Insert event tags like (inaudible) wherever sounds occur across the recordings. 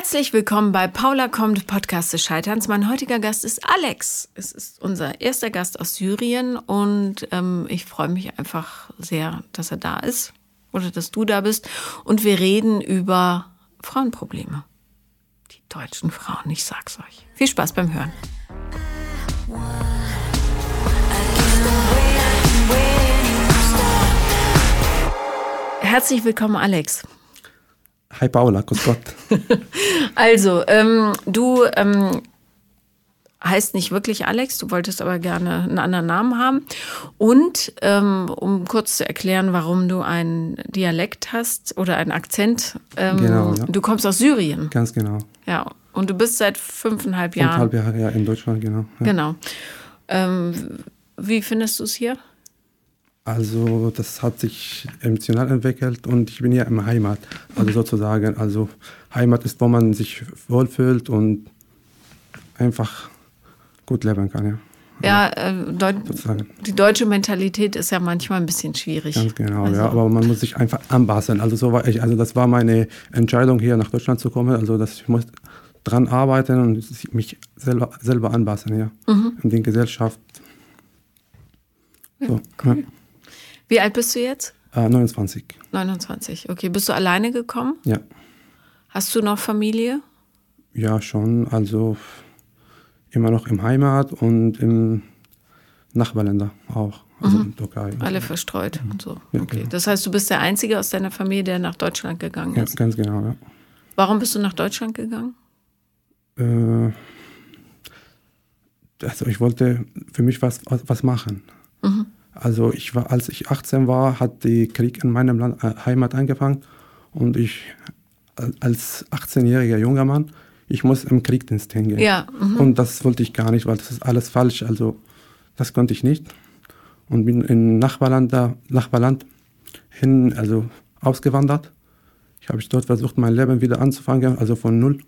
Herzlich willkommen bei Paula kommt, Podcast des Scheiterns. Mein heutiger Gast ist Alex. Es ist unser erster Gast aus Syrien und ähm, ich freue mich einfach sehr, dass er da ist oder dass du da bist. Und wir reden über Frauenprobleme. Die deutschen Frauen, ich sag's euch. Viel Spaß beim Hören. Herzlich willkommen, Alex. Hi Paula, grüß Gott. (laughs) also, ähm, du ähm, heißt nicht wirklich Alex, du wolltest aber gerne einen anderen Namen haben. Und ähm, um kurz zu erklären, warum du einen Dialekt hast oder einen Akzent, ähm, genau, ja. du kommst aus Syrien. Ganz genau. Ja, und du bist seit fünfeinhalb Jahren. Fünfeinhalb Jahre ja, in Deutschland, genau. Ja. Genau. Ähm, wie findest du es hier? Also das hat sich emotional entwickelt und ich bin ja im Heimat, also sozusagen. Also Heimat ist, wo man sich wohlfühlt und einfach gut leben kann, ja. Ja, äh, die deutsche Mentalität ist ja manchmal ein bisschen schwierig. Ganz genau, also. ja, aber man muss sich einfach anpassen. Also so war ich, also das war meine Entscheidung hier nach Deutschland zu kommen, also dass ich muss dran arbeiten und mich selber, selber anpassen, ja, mhm. in die Gesellschaft. So, ja, cool. ja. Wie alt bist du jetzt? Äh, 29. 29, okay. Bist du alleine gekommen? Ja. Hast du noch Familie? Ja, schon. Also immer noch im Heimat und im Nachbarländer auch. Also mhm. in Türkei. Alle verstreut mhm. und so. Ja, okay. Genau. Das heißt, du bist der Einzige aus deiner Familie, der nach Deutschland gegangen ist? Ja, ganz genau, ja. Warum bist du nach Deutschland gegangen? Äh, also ich wollte für mich was, was, was machen. Also ich war, als ich 18 war, hat der Krieg in meinem Land, äh, Heimat angefangen und ich als 18-jähriger junger Mann, ich muss im Kriegdienst hingehen. Ja, mhm. Und das wollte ich gar nicht, weil das ist alles falsch. Also das konnte ich nicht. Und bin in Nachbarland, da, Nachbarland hin, also ausgewandert. Ich habe dort versucht, mein Leben wieder anzufangen, also von null.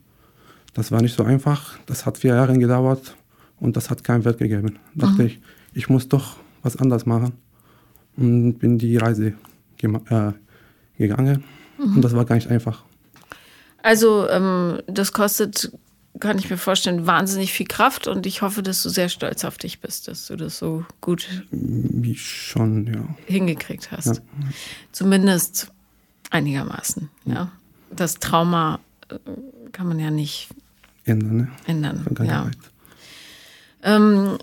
Das war nicht so einfach. Das hat vier Jahre gedauert und das hat keinen Wert gegeben. Da dachte mhm. ich, ich muss doch was anders machen. Und bin die Reise äh, gegangen. Mhm. Und das war gar nicht einfach. Also ähm, das kostet, kann ich mir vorstellen, wahnsinnig viel Kraft und ich hoffe, dass du sehr stolz auf dich bist, dass du das so gut schon, ja. hingekriegt hast. Ja. Zumindest einigermaßen. Ja. Das Trauma äh, kann man ja nicht ändern. Ne? ändern ja. Ähm,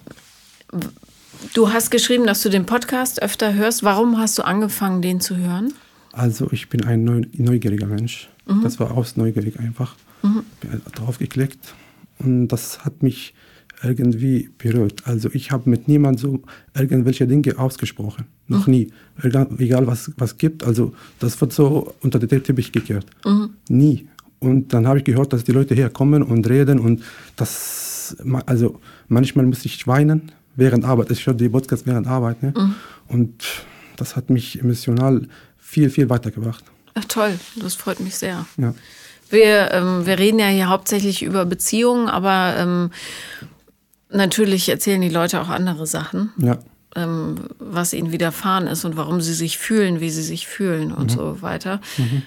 Du hast geschrieben, dass du den Podcast öfter hörst. Warum hast du angefangen, den zu hören? Also ich bin ein neugieriger Mensch. Mhm. Das war aus neugierig einfach. Mhm. Bin drauf geklickt und das hat mich irgendwie berührt. Also ich habe mit niemandem so irgendwelche Dinge ausgesprochen. Noch mhm. nie. Egal was was gibt. Also das wird so unter den Teppich gekehrt. Mhm. Nie. Und dann habe ich gehört, dass die Leute herkommen und reden und das, also manchmal muss ich weinen, während Arbeit. Ich höre die Podcasts während Arbeit. Ne? Mhm. Und das hat mich emotional viel, viel weitergebracht. Ach toll, das freut mich sehr. Ja. Wir, ähm, wir reden ja hier hauptsächlich über Beziehungen, aber ähm, natürlich erzählen die Leute auch andere Sachen. Ja. Ähm, was ihnen widerfahren ist und warum sie sich fühlen, wie sie sich fühlen und mhm. so weiter. Mhm.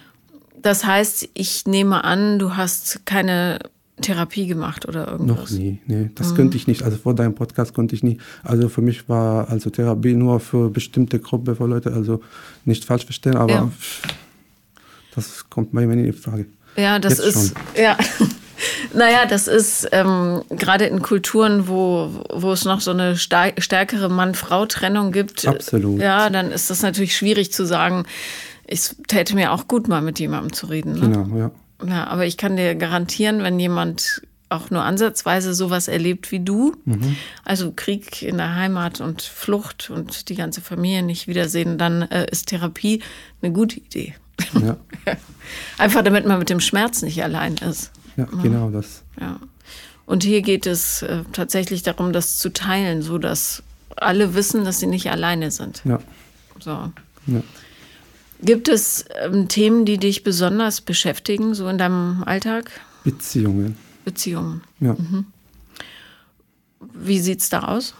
Das heißt, ich nehme an, du hast keine Therapie gemacht oder irgendwas? Noch nie, nee, das mhm. könnte ich nicht. Also vor deinem Podcast konnte ich nie. Also für mich war also Therapie nur für bestimmte Gruppe von Leuten, also nicht falsch verstehen, aber ja. das kommt bei mir in die Frage. Ja, das Jetzt ist, schon. ja. (laughs) Naja, das ist ähm, gerade in Kulturen, wo, wo es noch so eine stärkere Mann-Frau-Trennung gibt. Absolut. Ja, dann ist das natürlich schwierig zu sagen, ich täte mir auch gut, mal mit jemandem zu reden. Ne? Genau, ja. Ja, aber ich kann dir garantieren, wenn jemand auch nur ansatzweise sowas erlebt wie du, mhm. also Krieg in der Heimat und Flucht und die ganze Familie nicht wiedersehen, dann äh, ist Therapie eine gute Idee. Ja. (laughs) Einfach damit man mit dem Schmerz nicht allein ist. Ja, ja. genau das. Ja. Und hier geht es äh, tatsächlich darum, das zu teilen, so dass alle wissen, dass sie nicht alleine sind. Ja. So. Ja. Gibt es ähm, Themen, die dich besonders beschäftigen, so in deinem Alltag? Beziehungen. Beziehungen. Ja. Mhm. Wie sieht es da aus?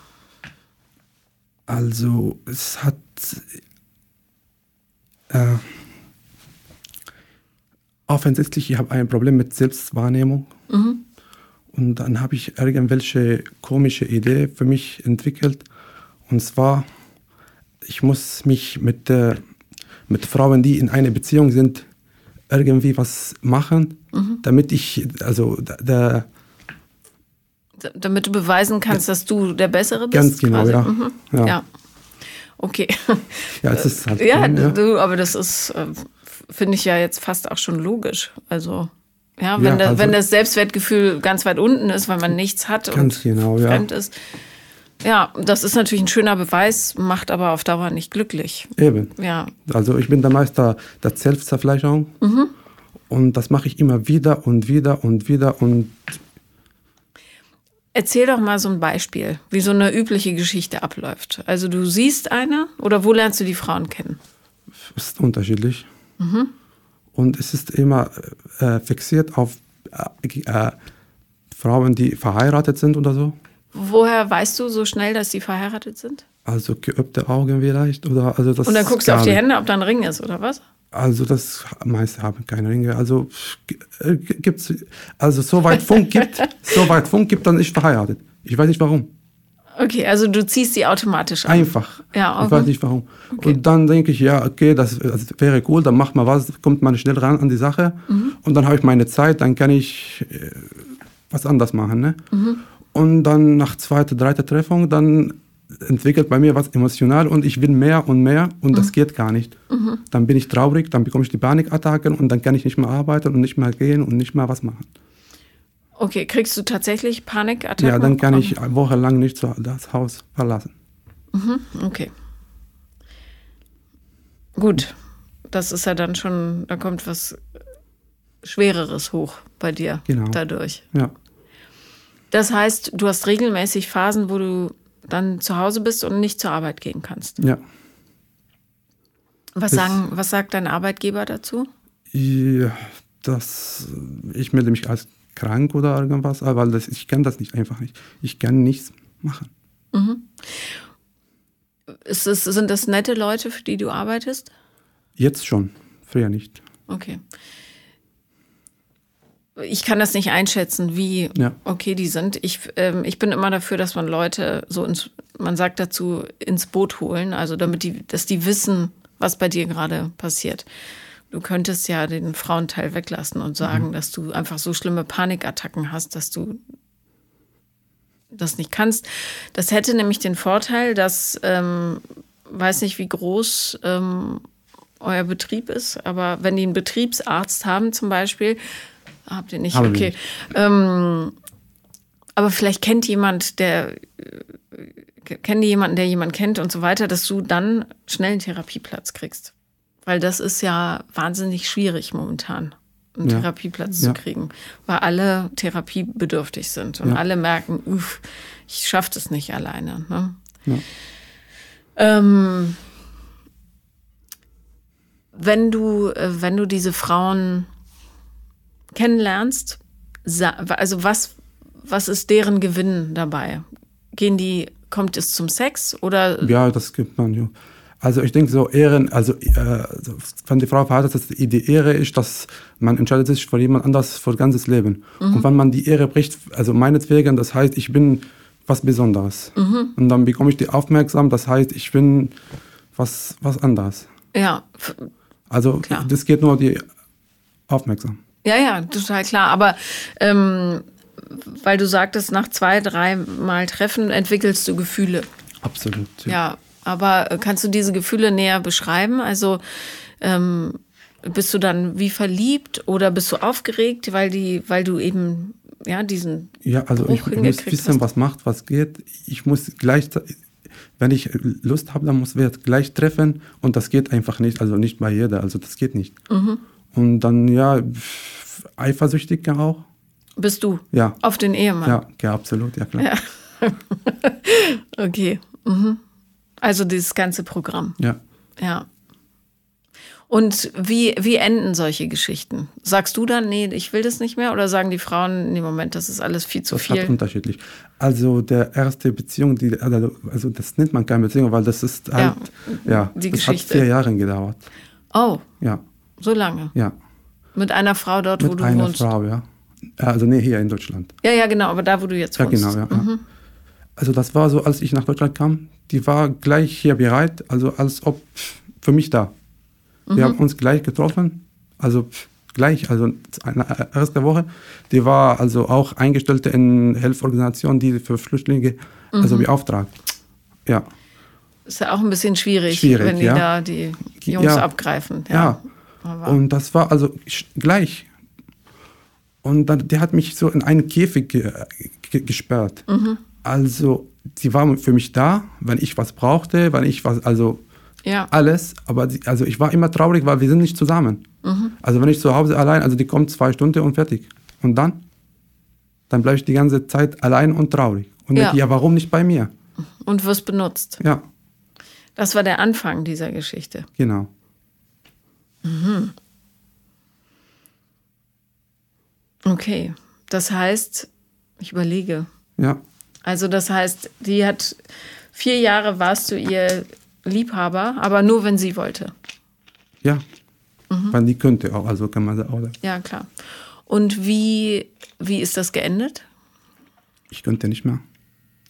Also, es hat. Äh, offensichtlich, ich habe ein Problem mit Selbstwahrnehmung. Und dann habe ich irgendwelche komische Idee für mich entwickelt. Und zwar, ich muss mich mit, äh, mit Frauen, die in einer Beziehung sind, irgendwie was machen, damit ich, also der, D- Damit du beweisen kannst, dass du der Bessere bist. Ganz genau, ja. Mhm. Ja. ja. Okay. ja, es ist halt, (laughs) Ja, ja. du, aber das ist, äh, finde ich ja jetzt fast auch schon logisch. Also, ja, wenn, Ja, da, also- wenn das Selbstwertgefühl ganz weit unten ist, weil man nichts hat und genau, fremd ist. Ja, das ist natürlich ein schöner Beweis, macht aber auf Dauer nicht glücklich. Eben. Ja, Also ich bin der Meister der Selbstzerfleischung. Mhm. Und das mache ich immer wieder und wieder und wieder und Erzähl doch mal so ein Beispiel, wie so eine übliche Geschichte abläuft. Also du siehst eine oder wo lernst du die Frauen kennen? es ist unterschiedlich. Mhm. Und es ist immer äh, fixiert auf äh, äh, Frauen, die verheiratet sind oder so. Woher weißt du so schnell, dass sie verheiratet sind? Also geöppte Augen vielleicht. Oder, also das Und dann guckst du auf die. Hände, ob da ein Ring ist oder was? Also das meiste haben keine Ringe. Also äh, gibt's also soweit Funk gibt, (laughs) soweit Funk gibt, dann ist verheiratet. Ich weiß nicht warum. Okay, also du ziehst sie automatisch an. Einfach. Ja, Ich okay. weiß nicht warum. Und dann denke ich, ja, okay, das, das wäre cool, dann macht man was, kommt man schnell ran an die Sache. Mhm. Und dann habe ich meine Zeit, dann kann ich äh, was anders machen. Ne? Mhm. Und dann nach zweiter, dritter Treffung, dann entwickelt bei mir was emotional und ich will mehr und mehr und Mhm. das geht gar nicht. Dann bin ich traurig, dann bekomme ich die Panikattacken und dann kann ich nicht mehr arbeiten und nicht mehr gehen und nicht mehr was machen. Okay, kriegst du tatsächlich Panikattacken? Ja, dann kann ich wochenlang nicht das Haus verlassen. Okay. Gut, das ist ja dann schon, da kommt was Schwereres hoch bei dir Genau. dadurch. Ja. Das heißt, du hast regelmäßig Phasen, wo du dann zu Hause bist und nicht zur Arbeit gehen kannst. Ja. Was, Das- sagen, was sagt dein Arbeitgeber dazu? Ja, das, ich melde mich als krank oder irgendwas, aber das, ich kann das nicht einfach nicht. Ich kann nichts machen. Ist es, sind das nette Leute, für die du arbeitest? Jetzt schon, früher nicht. Okay. Ich kann das nicht einschätzen, wie Ja. okay die sind. Ich, ähm, ich bin immer dafür, dass man Leute so ins, man sagt dazu, ins Boot holen, also damit die, dass die wissen, was bei dir gerade passiert. Du könntest ja den Frauenteil weglassen und sagen, dass du einfach so schlimme Panikattacken hast, dass du das nicht kannst. Das hätte nämlich den Vorteil, dass, ähm, weiß nicht, wie groß ähm, euer Betrieb ist, aber wenn die einen Betriebsarzt haben zum Beispiel, habt ihr nicht, Haben okay. nicht. Ähm, aber vielleicht kennt jemand, der äh, kennt jemanden, der jemanden kennt und so weiter, dass du dann schnell einen Therapieplatz kriegst. Weil das ist ja wahnsinnig schwierig momentan, einen Ja. Therapieplatz Ja. zu kriegen, weil alle therapiebedürftig sind und Ja. alle merken, uff, ich schaffe das nicht alleine. Ne? Ähm, wenn du, äh, wenn du diese Frauen kennenlernst, also was, was ist deren Gewinn dabei? Gehen die, kommt es zum Sex oder Ja, das gibt man ja. Also ich denke so Ehren, also äh, wenn die Frau verheiratet ist, die Ehre ist, dass man entscheidet sich für jemand anders für das ganze Leben. Und wenn man die Ehre bricht, also meinetwegen, das heißt, ich bin was Besonderes. Und dann bekomme ich die Aufmerksamkeit, das heißt, ich bin was, was anderes. ja, Also Klar. das geht nur die Aufmerksamkeit. Ja, ja, total klar. Aber ähm, weil du sagtest, nach zwei, drei Mal Treffen entwickelst du Gefühle. Absolut. Ja, aber äh, kannst du diese Gefühle näher beschreiben? Also ähm, bist du dann wie verliebt oder bist du aufgeregt, weil die, weil du eben ja diesen Ja, also ich Bruch muss hingekriegt wissen, hast? was macht, was geht. Ich muss gleich, wenn ich Lust habe, dann muss wir gleich treffen und das geht einfach nicht. Also nicht bei jeder, also das geht nicht. Mhm. Und dann ja, eifersüchtig auch. bist du Ja, auf den Ehemann. ja, ja, absolut, ja klar. Ja. (laughs) Okay. Mhm. Also dieses ganze Programm. Ja. Ja. Und wie, wie enden solche Geschichten? Sagst du dann, nee, ich will das nicht mehr? Oder sagen die Frauen, nee, Moment, das ist alles viel zu Das viel? unterschiedlich. Also der erste Beziehung, die, also also das nennt man keine Beziehung, weil das ist halt, ja, die das Geschichte. hat vier Jahre gedauert. Oh, Ja, so lange. ja. Mit einer Frau dort, wo Mit du einer wohnst. Frau, ja. Also nee, hier in Deutschland. Ja, ja, genau, aber da, wo du jetzt Ja, wohnst. genau, ja. ja. Also das war so, als ich nach Deutschland kam, die war gleich hier bereit, also als ob für mich da. Wir haben uns gleich getroffen, also gleich, also eine erste Woche. Die war also auch Eingestellte in Hilfsorganisationen, die für Flüchtlinge also beauftragt. Ja, Ist ja auch ein bisschen schwierig, Schwierig, wenn die ja. da die Jungs Ja. abgreifen. ja. Und das war also gleich. Und dann, der hat mich so in einen Käfig ge ge gesperrt. Also, die war für mich da, wenn ich was brauchte, wenn ich was, also ja. alles. Aber sie, also ich war immer traurig, weil wir sind nicht zusammen. Also wenn ich zu Hause allein, also die kommt zwei Stunden und fertig. Und dann? Dann bleibe ich die ganze Zeit allein und traurig. Und Ja. denke, ja, warum nicht bei mir? Und wirst benutzt. Ja, Das war der Anfang dieser Geschichte. genau. Okay. Das heißt, ich überlege. Ja, Also das heißt, die hat vier Jahre warst du ihr Liebhaber, aber nur wenn sie wollte. ja. Weil die könnte auch, also kann man sagen, oder Ja, klar. Und wie, wie ist das geendet? ich könnte nicht mehr.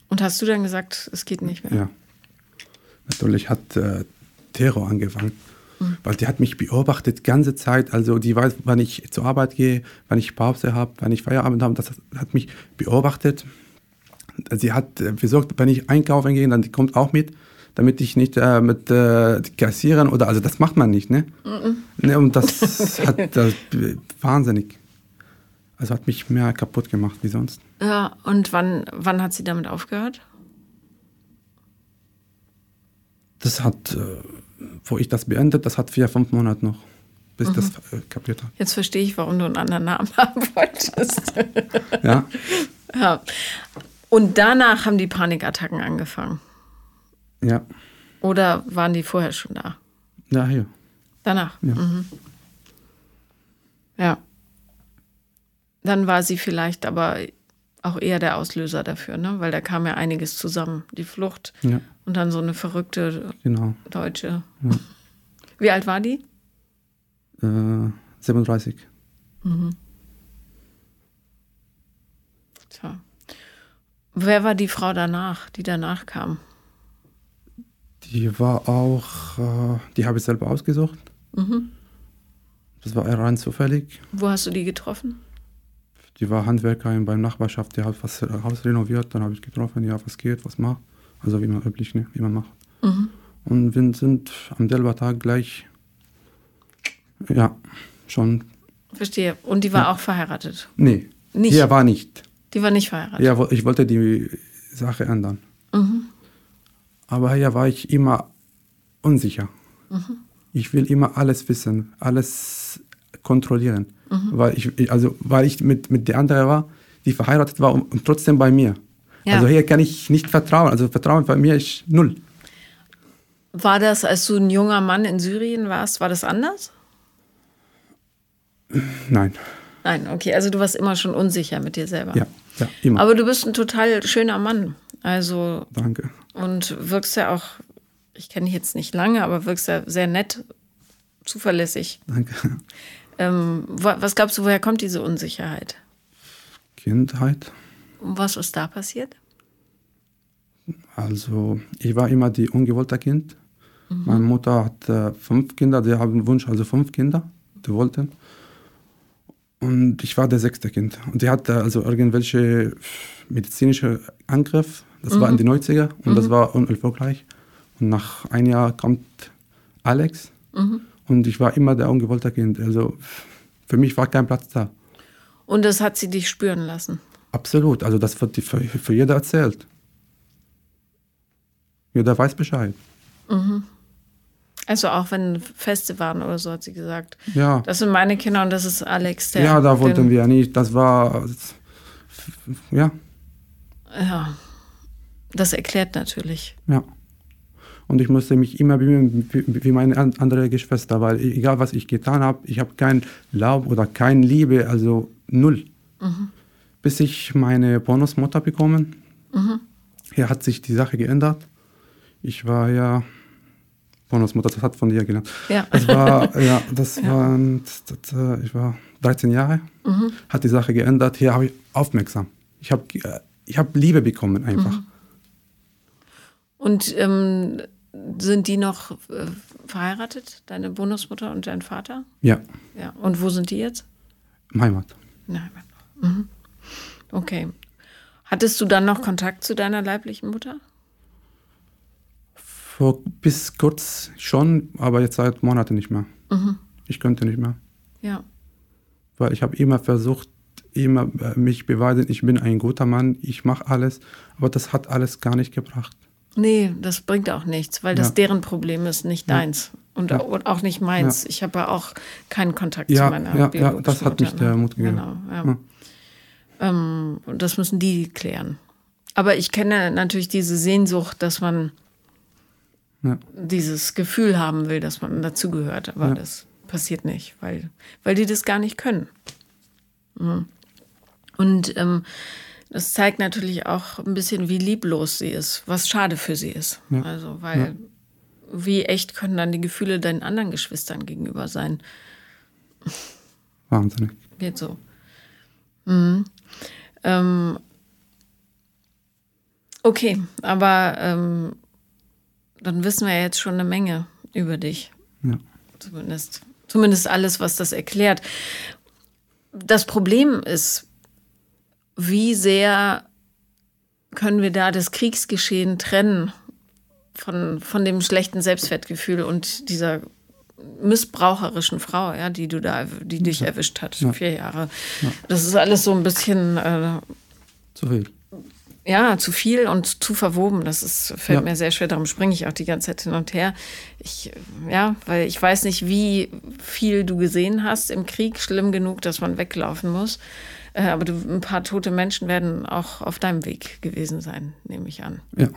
Und hast du dann gesagt, es geht nicht mehr? Ja. Natürlich hat äh, Terror angefangen. Weil die hat mich beobachtet die ganze Zeit. Also die weiß, wann ich zur Arbeit gehe, wann ich Pause habe, wann ich Feierabend habe. Das hat, mich beobachtet. Sie hat äh, versorgt, wenn ich einkaufen gehe, dann kommt auch mit, damit ich nicht äh, mit äh, kassieren oder also das macht man nicht, ne? ne und das (laughs) hat das, wahnsinnig. Also hat mich mehr kaputt gemacht wie sonst. Ja, und wann, wann hat sie damit aufgehört? Das hat, äh, wo ich das beendet, das hat vier, fünf Monate noch, bis ich das äh, kapiert habe. Jetzt verstehe ich, warum du einen anderen Namen (laughs) haben wolltest. (laughs) Ja, ja. Und danach haben die Panikattacken angefangen. ja, Oder waren die vorher schon da? ja, hier. Danach. Ja. Mhm. ja. Dann war sie vielleicht aber auch eher der Auslöser dafür, ne? Weil da kam ja einiges zusammen. Die Flucht Ja, und dann so eine verrückte genau. Deutsche. Wie alt war die? Äh, 37. Tja. Wer war die Frau danach, die danach kam? Die war auch, äh, die habe ich selber ausgesucht. Das war rein zufällig. Wo hast du die getroffen? Die war Handwerkerin beim Nachbarschaft, die hat was Haus renoviert. Dann habe ich getroffen, ja, was geht, was macht. Also wie man üblich, ne, wie man macht. Und wir sind am selben Tag gleich, ja, schon, Verstehe. Und die war auch verheiratet. nee, Nicht? hier war nicht. Die war nicht verheiratet. Ja, ich wollte die Sache ändern. Aber hier war ich immer unsicher. Ich will immer alles wissen, alles kontrollieren. Weil ich, ich- also, weil ich mit, mit der anderen war, die verheiratet war und, und trotzdem bei mir. Ja. Also hier kann ich nicht vertrauen. Also Vertrauen bei mir ist null. War das, als du ein junger Mann in Syrien warst, war das anders? Nein. Nein, okay. Also du warst immer schon unsicher mit dir selber. Ja, ja, immer. Aber du bist ein total schöner Mann. Also, Danke. und wirkst ja auch, ich kenne dich jetzt nicht lange, aber wirkst ja sehr nett, zuverlässig. Danke. Ähm, wa- was glaubst du, woher kommt diese Unsicherheit? Kindheit. Was ist da passiert? Also ich war immer die ungewollte Kind. Meine Mutter hatte fünf Kinder, die haben einen Wunsch, also fünf Kinder, die wollten. Und ich war der sechste Kind. Und die hatte also irgendwelche medizinische Angriff. Das war in den 90er und das war unerfolgreich. Und nach einem Jahr kommt Alex und ich war immer der ungewollte Kind. Also für mich war kein Platz da. Und das hat sie dich spüren lassen. Absolut. Also das wird für, für jeder erzählt. Jeder weiß Bescheid. Also auch wenn Feste waren oder so, hat sie gesagt. Ja. Das sind meine Kinder und das ist Alex. Der, ja, da wollten wir ja nicht. Das war, ja, Ja, das erklärt natürlich. ja. Und ich musste mich immer bemühen, wie meine an- andere Geschwister, weil egal was ich getan habe, ich habe kein Laub oder keine Liebe, also null. Bis ich meine Bonusmutter bekommen. Hier hat sich die Sache geändert. Ich war ja Bonusmutter, das hat von dir gelernt. Ja. Das war, (laughs) ja, das ja. war, das, das, äh, ich war 13 Jahre, mhm. hat die Sache geändert. Hier habe ich aufmerksam. Ich habe äh, ich hab Liebe bekommen einfach. Mhm. Und ähm, sind die noch äh, verheiratet, deine Bonusmutter und dein Vater? Ja. Ja. Und wo sind die jetzt? Im Heimat. In Heimat. Mhm. Okay. Hattest du dann noch Kontakt zu deiner leiblichen Mutter? Vor, bis kurz schon, aber jetzt seit Monaten nicht mehr. Mhm. Ich könnte nicht mehr. Ja. Weil ich habe immer versucht, immer äh, mich beweisen, ich bin ein guter Mann, ich mache alles, aber das hat alles gar nicht gebracht. Nee, das bringt auch nichts, weil das ja. deren Problem ist, nicht ja. deins. Und, ja. auch nicht meins. Ich habe ja auch keinen Kontakt zu meiner Ja, ja das hat mich der Mut gegeben. Genau, ja. Ähm, und das müssen die klären. Aber ich kenne natürlich diese Sehnsucht, dass man ja. dieses Gefühl haben will, dass man dazugehört. Aber ja. das passiert nicht, weil, weil die das gar nicht können. Mhm. Und ähm, das zeigt natürlich auch ein bisschen, wie lieblos sie ist, was schade für sie ist. Ja. Also, weil wie echt können dann die Gefühle deinen anderen Geschwistern gegenüber sein? Wahnsinnig. Geht so. Mhm. Ähm, okay, aber ähm, dann wissen wir jetzt schon eine Menge über dich. Ja. Zumindest, zumindest alles, was das erklärt. Das Problem ist, wie sehr können wir da das Kriegsgeschehen trennen von, von dem schlechten Selbstwertgefühl und dieser missbraucherischen Frau, ja, die du da, die dich ja. erwischt hat, ja. vier Jahre. Ja. Das ist alles so ein bisschen äh, zu viel ja, zu viel und zu verwoben. Das ist, fällt mir sehr schwer. Darum springe ich auch die ganze Zeit hin und her. Ich, ja, weil ich weiß nicht, wie viel du gesehen hast im Krieg. Schlimm genug, dass man weglaufen muss. Äh, aber du, ein paar tote Menschen werden auch auf deinem Weg gewesen sein, nehme ich an. Ja.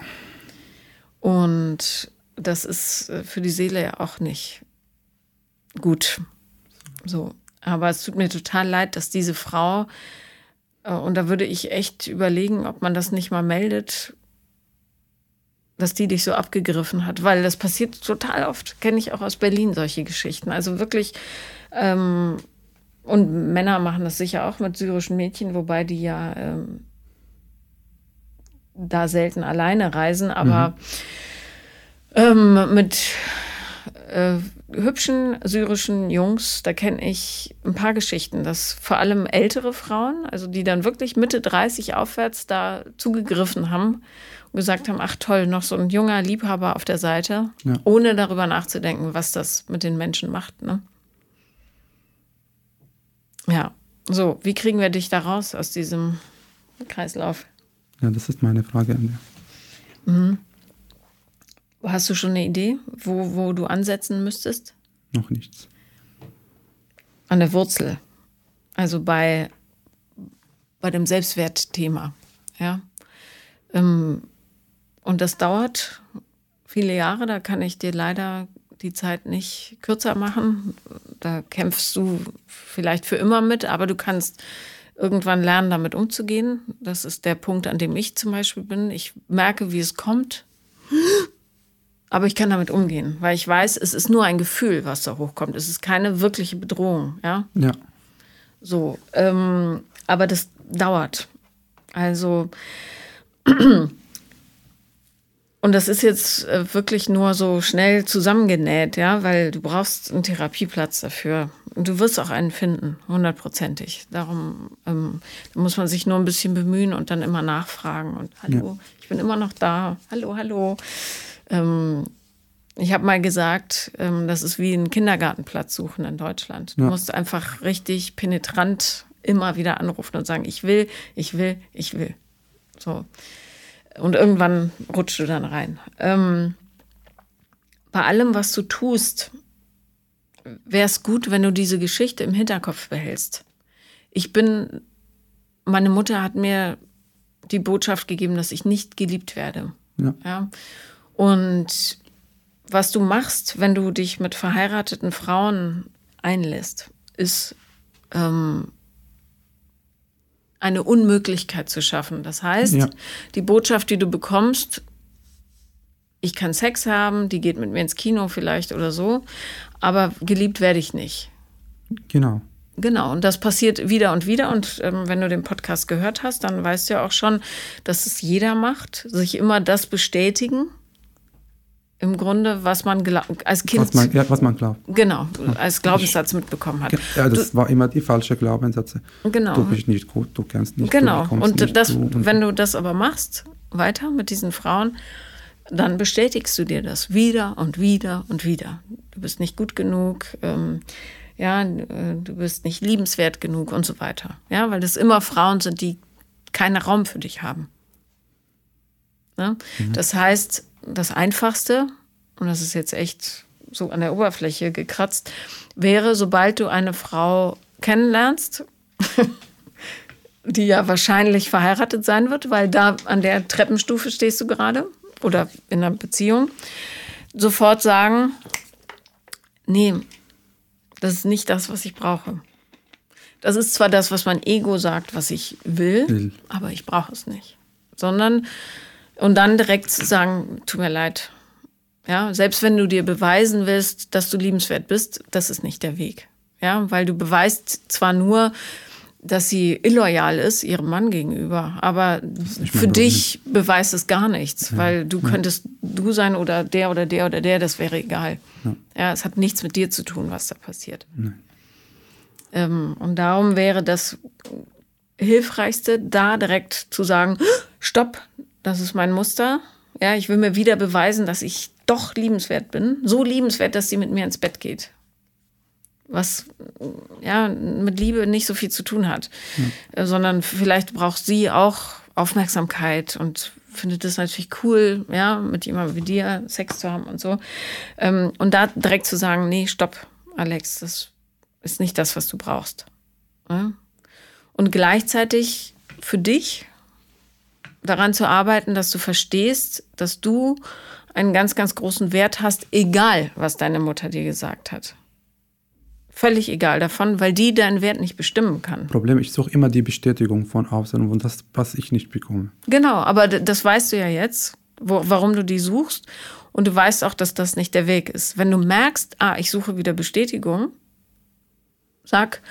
Und das ist äh, für die Seele ja auch nicht gut. So. Aber es tut mir total leid, dass diese Frau äh, und da würde ich echt überlegen, ob man das nicht mal meldet, dass die dich so abgegriffen hat, weil das passiert total oft. Kenne ich auch aus Berlin solche Geschichten. Also wirklich, ähm, und Männer machen das sicher auch mit syrischen Mädchen, wobei die ja ähm, da selten alleine reisen, aber mhm. ähm, mit äh, hübschen syrischen Jungs, da kenne ich ein paar Geschichten, dass vor allem ältere Frauen, also die dann wirklich Mitte 30 aufwärts da zugegriffen haben und gesagt haben, ach toll, noch so ein junger Liebhaber auf der Seite, ja. ohne darüber nachzudenken, was das mit den Menschen macht. Ne? Ja, so, wie kriegen wir dich da raus aus diesem Kreislauf? Ja, das ist meine Frage an dir. Mhm. Hast du schon eine Idee, wo, wo du ansetzen müsstest? Noch nichts. An der Wurzel. Also bei, bei dem Selbstwertthema. Ja. Ähm, und das dauert viele Jahre, da kann ich dir leider die Zeit nicht kürzer machen. Da kämpfst du vielleicht für immer mit, aber du kannst irgendwann lernen, damit umzugehen. Das ist der Punkt, an dem ich zum Beispiel bin. Ich merke, wie es kommt. Aber ich kann damit umgehen, weil ich weiß, es ist nur ein Gefühl, was da hochkommt. Es ist keine wirkliche Bedrohung, ja. Ja. So, ähm, aber das dauert. Also, (clears throat) und das ist jetzt äh, wirklich nur so schnell zusammengenäht, ja, weil du brauchst einen Therapieplatz dafür. Und du wirst auch einen finden, hundertprozentig. Darum ähm, da muss man sich nur ein bisschen bemühen und dann immer nachfragen. Und hallo, ja. ich bin immer noch da. Hallo, hallo. Ähm, ich habe mal gesagt, ähm, das ist wie ein Kindergartenplatz suchen in Deutschland. Du ja. musst einfach richtig penetrant immer wieder anrufen und sagen, ich will, ich will, ich will. So. Und irgendwann rutschst du dann rein. Ähm, bei allem, was du tust, wäre es gut, wenn du diese Geschichte im Hinterkopf behältst. Ich bin, meine Mutter hat mir die Botschaft gegeben, dass ich nicht geliebt werde. Ja. ja? Und was du machst, wenn du dich mit verheirateten Frauen einlässt, ist ähm, eine Unmöglichkeit zu schaffen. Das heißt, ja. die Botschaft, die du bekommst, ich kann Sex haben, die geht mit mir ins Kino vielleicht oder so, aber geliebt werde ich nicht. Genau. Genau, und das passiert wieder und wieder. Und ähm, wenn du den Podcast gehört hast, dann weißt du ja auch schon, dass es jeder macht, sich immer das bestätigen. Im Grunde, was man als Kind. Was man, ja, was man glaubt. Genau, als Glaubenssatz mitbekommen hat. Ja, das du, war immer die falsche Glaubenssätze. Genau. Du bist nicht gut, du kennst nicht. Genau. Du und nicht das, und wenn du das aber machst, weiter mit diesen Frauen, dann bestätigst du dir das wieder und wieder und wieder. Du bist nicht gut genug. Ähm, ja, äh, du bist nicht liebenswert genug und so weiter. Ja, weil das immer Frauen sind, die keinen Raum für dich haben. Ne? Mhm. Das heißt, das Einfachste, und das ist jetzt echt so an der Oberfläche gekratzt, wäre, sobald du eine Frau kennenlernst, (laughs) die ja wahrscheinlich verheiratet sein wird, weil da an der Treppenstufe stehst du gerade oder in einer Beziehung, sofort sagen, nee, das ist nicht das, was ich brauche. Das ist zwar das, was mein Ego sagt, was ich will, will. aber ich brauche es nicht. Sondern, und dann direkt zu sagen, tut mir leid. Ja, selbst wenn du dir beweisen willst, dass du liebenswert bist, das ist nicht der Weg. Ja, weil du beweist zwar nur, dass sie illoyal ist ihrem Mann gegenüber, aber für dich beweist es gar nichts, ja. weil du könntest du sein oder der oder der oder der, das wäre egal. Ja, ja es hat nichts mit dir zu tun, was da passiert. Ähm, und darum wäre das Hilfreichste, da direkt zu sagen, stopp, das ist mein Muster. Ja, ich will mir wieder beweisen, dass ich doch liebenswert bin. So liebenswert, dass sie mit mir ins Bett geht was ja mit Liebe nicht so viel zu tun hat, hm. sondern vielleicht braucht sie auch Aufmerksamkeit und findet es natürlich cool, ja, mit jemandem wie dir Sex zu haben und so. Ähm, und da direkt zu sagen, nee, stopp, Alex, das ist nicht das, was du brauchst. Und gleichzeitig für dich daran zu arbeiten, dass du verstehst, dass du einen ganz, ganz großen Wert hast, egal was deine Mutter dir gesagt hat völlig egal davon, weil die deinen Wert nicht bestimmen kann. Problem, ich suche immer die Bestätigung von außen und das, was ich nicht bekomme. Genau, aber das weißt du ja jetzt, wo, warum du die suchst. Und du weißt auch, dass das nicht der Weg ist. Wenn du merkst, ah, ich suche wieder Bestätigung, sag,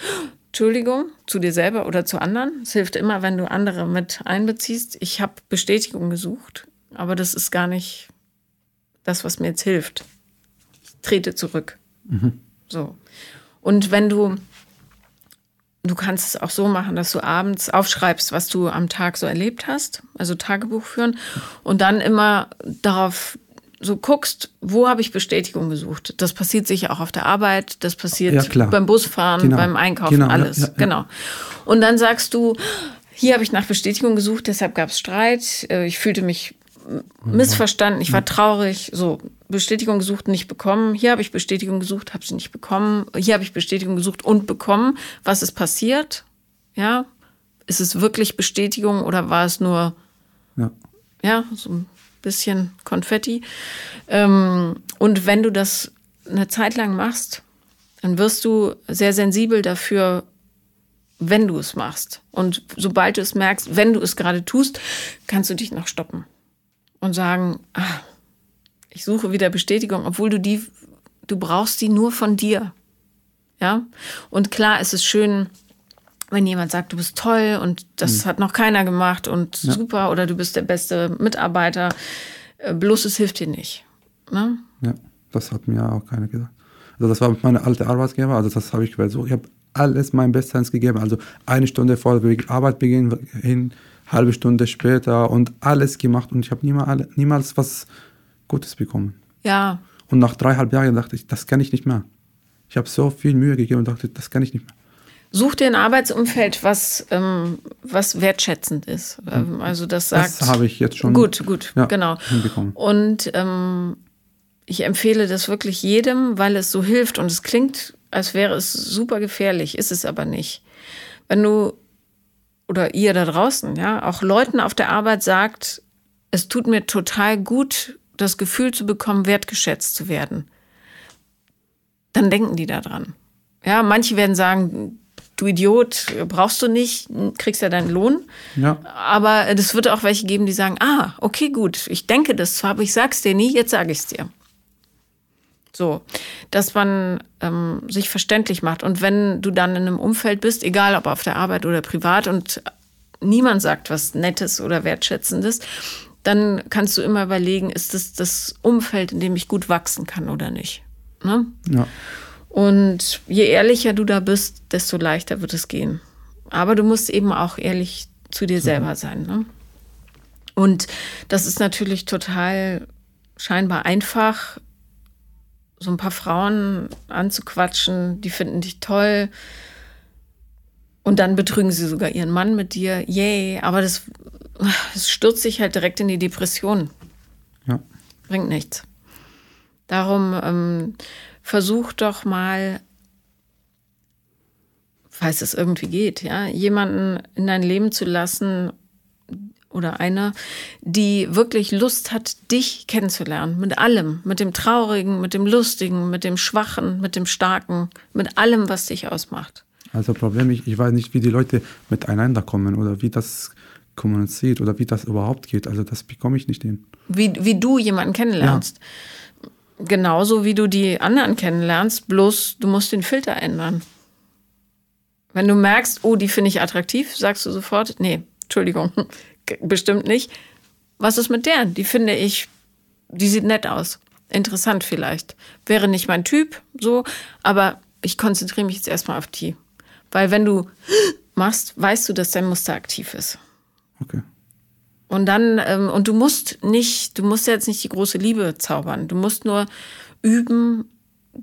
Entschuldigung, zu dir selber oder zu anderen. Es hilft immer, wenn du andere mit einbeziehst. Ich habe Bestätigung gesucht, aber das ist gar nicht das, was mir jetzt hilft. Ich trete zurück. Mhm. So. Und wenn du, du kannst es auch so machen, dass du abends aufschreibst, was du am Tag so erlebt hast, also Tagebuch führen und dann immer darauf so guckst, wo habe ich Bestätigung gesucht. Das passiert sicher auch auf der Arbeit, das passiert ja, beim Busfahren, genau. beim Einkaufen, genau, alles. Ja, ja, genau. Und dann sagst du, hier habe ich nach Bestätigung gesucht, deshalb gab es Streit, äh, ich fühlte mich missverstanden, ich war traurig, so Bestätigung gesucht, nicht bekommen. Hier habe ich Bestätigung gesucht, habe sie nicht bekommen. Hier habe ich Bestätigung gesucht und bekommen. Was ist passiert? Ja, ist es wirklich Bestätigung oder war es nur ja, ja so bisschen Konfetti? Ähm, und wenn du das eine Zeit lang machst, dann wirst du sehr sensibel dafür, wenn du es machst. Und sobald du es merkst, wenn du es gerade tust, kannst du dich noch stoppen und sagen, ah, ich suche wieder Bestätigung, obwohl du die, du brauchst die nur von dir. Ja. Und klar, es ist schön, wenn jemand sagt, du bist toll und das mhm. hat noch keiner gemacht und ja. super oder du bist der beste Mitarbeiter. Äh, bloß es hilft dir nicht. Ne? Ja, das hat mir auch keiner gesagt. Also das war meine alte Arbeitgeber, also das habe ich versucht. Ich habe alles mein Bestes gegeben. Also eine Stunde vor Arbeitbeginn hin, halbe Stunde später und alles gemacht und ich habe niemals, niemals was Gutes bekommen. Ja. Und nach dreieinhalb Jahren dachte ich, das kann ich nicht mehr. Ich habe so viel Mühe gegeben und dachte, das kann ich nicht mehr. Such dir ein Arbeitsumfeld, was, ähm, was wertschätzend ist. Ähm, also das sagt. Das habe ich jetzt schon. Gut, gut, ja, genau. Und ähm, ich empfehle das wirklich jedem, weil es so hilft und es klingt, als wäre es super gefährlich, ist es aber nicht. Wenn du oder ihr da draußen, ja, auch Leuten auf der Arbeit sagt, es tut mir total gut, das Gefühl zu bekommen, wertgeschätzt zu werden, dann denken die daran. Ja, manche werden sagen, du Idiot, brauchst du nicht, kriegst ja deinen Lohn. Ja. Aber es wird auch welche geben, die sagen, ah, okay, gut, ich denke das zwar, aber ich sag's dir nie, jetzt sage ich's dir. So, dass man ähm, sich verständlich macht. Und wenn du dann in einem Umfeld bist, egal ob auf der Arbeit oder privat, und niemand sagt was Nettes oder Wertschätzendes, dann kannst du immer überlegen, ist das das Umfeld, in dem ich gut wachsen kann oder nicht. Ne? Ja. Und je ehrlicher du da bist, desto leichter wird es gehen. Aber du musst eben auch ehrlich zu dir selber sein. Ne? Und das ist natürlich total scheinbar einfach, so ein paar Frauen anzuquatschen, die finden dich toll. Und dann betrügen sie sogar ihren Mann mit dir. Yay, aber das, das stürzt sich halt direkt in die Depression. Ja. Bringt nichts. Darum ähm, versuch doch mal, falls es irgendwie geht, ja, jemanden in dein Leben zu lassen, oder einer, die wirklich Lust hat, dich kennenzulernen. Mit allem. Mit dem Traurigen, mit dem Lustigen, mit dem Schwachen, mit dem Starken, mit allem, was dich ausmacht. Also Problem, ich, ich weiß nicht, wie die Leute miteinander kommen oder wie das kommuniziert oder wie das überhaupt geht. Also das bekomme ich nicht hin. Wie, wie du jemanden kennenlernst. Ja. Genauso wie du die anderen kennenlernst, bloß du musst den Filter ändern. Wenn du merkst, oh, die finde ich attraktiv, sagst du sofort, nee, Entschuldigung, (laughs) bestimmt nicht. Was ist mit der? Die finde ich, die sieht nett aus. Interessant vielleicht. Wäre nicht mein Typ, so, aber ich konzentriere mich jetzt erstmal auf die. Weil wenn du (gasps) machst, weißt du, dass dein Muster aktiv ist. Okay. Und dann, ähm, und du musst nicht, du musst jetzt nicht die große Liebe zaubern. Du musst nur üben,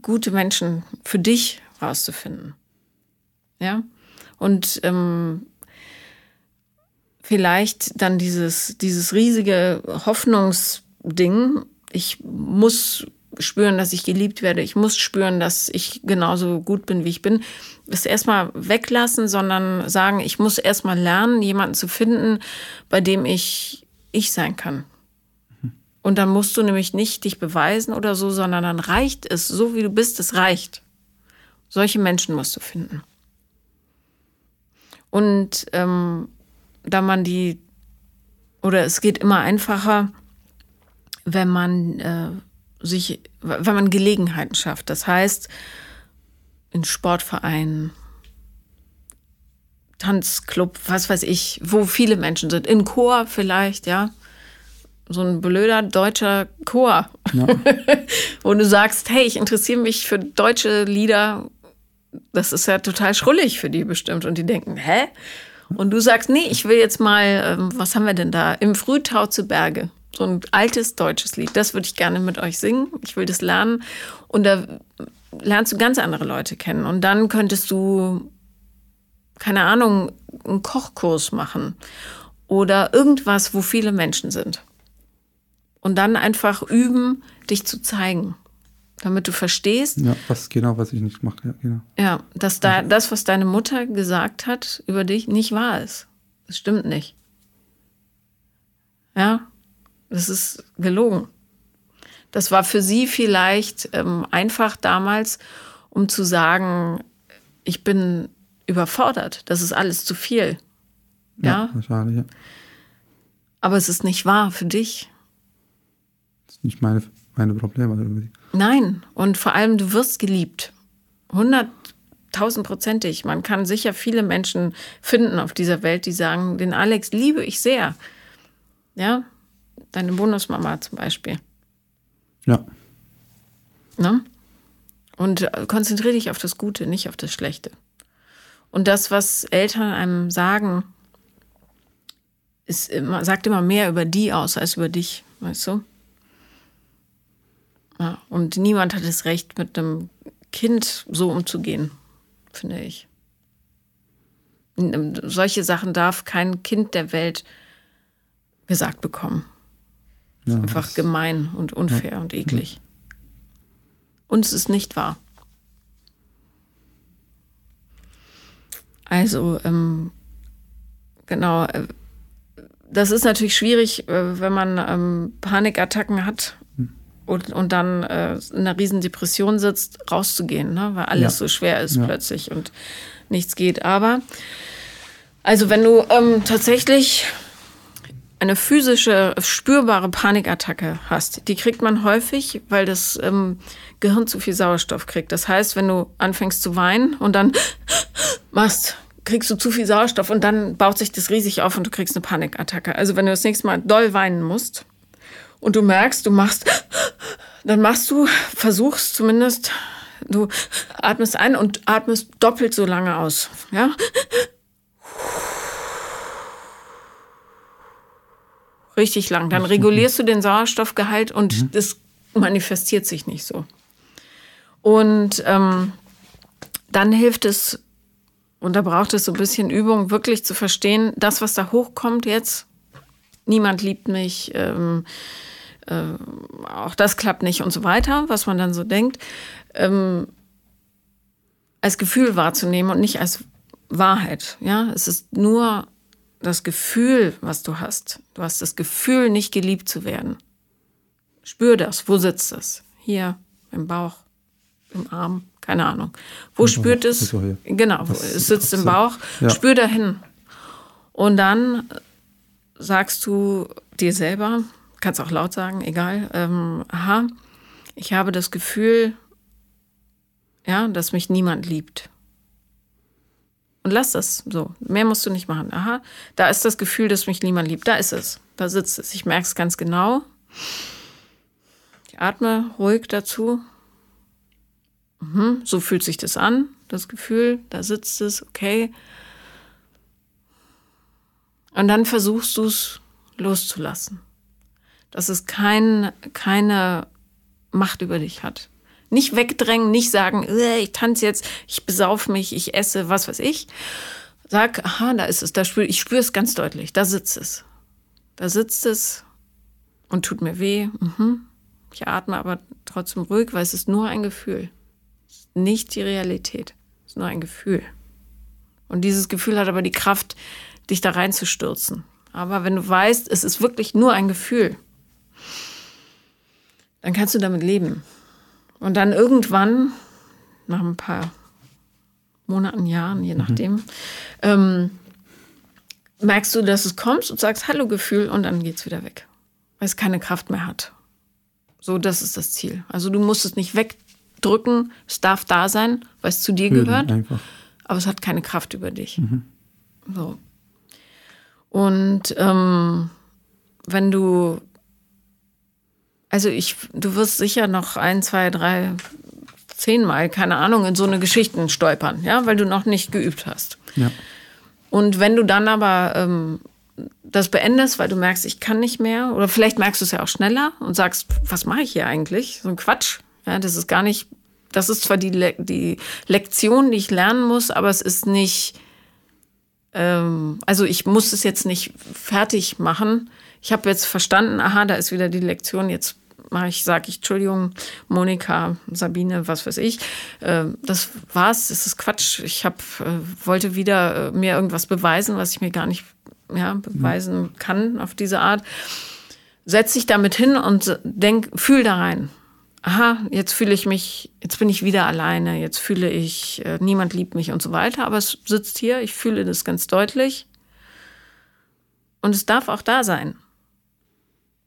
gute Menschen für dich rauszufinden. Ja. Und ähm, vielleicht dann dieses, dieses riesige Hoffnungsding, ich muss spüren, dass ich geliebt werde, ich muss spüren, dass ich genauso gut bin, wie ich bin, das erstmal weglassen, sondern sagen, ich muss erstmal lernen, jemanden zu finden, bei dem ich ich sein kann. Und dann musst du nämlich nicht dich beweisen oder so, sondern dann reicht es, so wie du bist, es reicht. Solche Menschen musst du finden. Und ähm, da man die, oder es geht immer einfacher, wenn man äh, sich, wenn man Gelegenheiten schafft. Das heißt, in Sportvereinen, Tanzclub, was weiß ich, wo viele Menschen sind, in Chor vielleicht, ja. So ein blöder deutscher Chor, ja. (laughs) wo du sagst, hey, ich interessiere mich für deutsche Lieder. Das ist ja total schrullig für die bestimmt. Und die denken, hä? Und du sagst, nee, ich will jetzt mal, ähm, was haben wir denn da? Im Frühtau zu Berge. So ein altes deutsches Lied. Das würde ich gerne mit euch singen. Ich will das lernen. Und da lernst du ganz andere Leute kennen. Und dann könntest du, keine Ahnung, einen Kochkurs machen. Oder irgendwas, wo viele Menschen sind. Und dann einfach üben, dich zu zeigen damit du verstehst. Ja, was genau, was ich nicht mache. Ja, genau. ja dass da, das, was deine Mutter gesagt hat über dich, nicht wahr ist. Das stimmt nicht. Ja, das ist gelogen. Das war für sie vielleicht ähm, einfach damals, um zu sagen, ich bin überfordert, das ist alles zu viel. Ja, ja? wahrscheinlich, ja. Aber es ist nicht wahr für dich. Das ist nicht meine, meine Probleme. Irgendwie. Nein, und vor allem, du wirst geliebt. Hunderttausendprozentig. Man kann sicher viele Menschen finden auf dieser Welt, die sagen, den Alex liebe ich sehr. Ja, deine Bonusmama zum Beispiel. Ja. Ne? Und konzentriere dich auf das Gute, nicht auf das Schlechte. Und das, was Eltern einem sagen, ist immer, sagt immer mehr über die aus als über dich, weißt du? Ja, und niemand hat das Recht, mit einem Kind so umzugehen, finde ich. Solche Sachen darf kein Kind der Welt gesagt bekommen. Ja, einfach gemein und unfair ja. und eklig. Und es ist nicht wahr. Also, ähm, genau, äh, das ist natürlich schwierig, äh, wenn man ähm, Panikattacken hat und, und dann äh, in einer riesen Depression sitzt, rauszugehen, ne? weil alles ja. so schwer ist ja. plötzlich und nichts geht. Aber also wenn du ähm, tatsächlich eine physische, spürbare Panikattacke hast, die kriegt man häufig, weil das ähm, Gehirn zu viel Sauerstoff kriegt. Das heißt, wenn du anfängst zu weinen und dann (laughs) machst, kriegst du zu viel Sauerstoff und dann baut sich das riesig auf und du kriegst eine Panikattacke. Also wenn du das nächste Mal doll weinen musst und du merkst, du machst, (laughs) dann machst du, versuchst zumindest, du atmest ein und atmest doppelt so lange aus. Ja? Richtig lang. Dann regulierst du den Sauerstoffgehalt und mhm. das manifestiert sich nicht so. Und ähm, dann hilft es, und da braucht es so ein bisschen Übung, wirklich zu verstehen, das, was da hochkommt jetzt, niemand liebt mich, ähm, äh, auch das klappt nicht und so weiter, was man dann so denkt, ähm, als Gefühl wahrzunehmen und nicht als Wahrheit. Ja, es ist nur das Gefühl, was du hast. Du hast das Gefühl, nicht geliebt zu werden. Spür das. Wo sitzt es? Hier, im Bauch, im Arm, keine Ahnung. Wo spürt es? Genau, es sitzt im Bauch. Ja. Spür dahin. Und dann sagst du dir selber, kannst auch laut sagen, egal, ähm, aha, ich habe das Gefühl, ja, dass mich niemand liebt. Und lass das so. Mehr musst du nicht machen. Aha, da ist das Gefühl, dass mich niemand liebt. Da ist es. Da sitzt es. Ich merke es ganz genau. Ich atme ruhig dazu. Mhm, so fühlt sich das an, das Gefühl. Da sitzt es. Okay. Und dann versuchst du es loszulassen. Dass es kein, keine Macht über dich hat. Nicht wegdrängen, nicht sagen, äh, ich tanze jetzt, ich besauf mich, ich esse, was weiß ich. Sag, aha, da ist es, da spür, ich spüre es ganz deutlich, da sitzt es. Da sitzt es und tut mir weh. Mhm. Ich atme aber trotzdem ruhig, weil es ist nur ein Gefühl. Nicht die Realität. Es ist nur ein Gefühl. Und dieses Gefühl hat aber die Kraft, dich da reinzustürzen. Aber wenn du weißt, es ist wirklich nur ein Gefühl, dann kannst du damit leben. Und dann irgendwann, nach ein paar Monaten, Jahren, je mhm. nachdem, mhm. ähm, merkst du, dass es kommt und sagst Hallo Gefühl und dann geht es wieder weg, weil es keine Kraft mehr hat. So, das ist das Ziel. Also du musst es nicht wegdrücken, es darf da sein, weil es zu dir Hören gehört, einfach. aber es hat keine Kraft über dich. Mhm. So. Und ähm, wenn du also ich, du wirst sicher noch ein, zwei, drei, zehnmal, keine Ahnung, in so eine Geschichten stolpern, ja, weil du noch nicht geübt hast. Ja. Und wenn du dann aber ähm, das beendest, weil du merkst, ich kann nicht mehr, oder vielleicht merkst du es ja auch schneller und sagst, was mache ich hier eigentlich? So ein Quatsch. Ja, das ist gar nicht, das ist zwar die, Le die Lektion, die ich lernen muss, aber es ist nicht, ähm, also ich muss es jetzt nicht fertig machen. Ich habe jetzt verstanden, aha, da ist wieder die Lektion, jetzt mache ich, sage ich, Entschuldigung, Monika, Sabine, was weiß ich. Äh, das war's, das ist Quatsch. Ich hab, äh, wollte wieder äh, mir irgendwas beweisen, was ich mir gar nicht ja, beweisen kann auf diese Art. Setz dich damit hin und denk, fühl da rein. Aha, jetzt fühle ich mich, jetzt bin ich wieder alleine, jetzt fühle ich, niemand liebt mich und so weiter. Aber es sitzt hier, ich fühle das ganz deutlich. Und es darf auch da sein.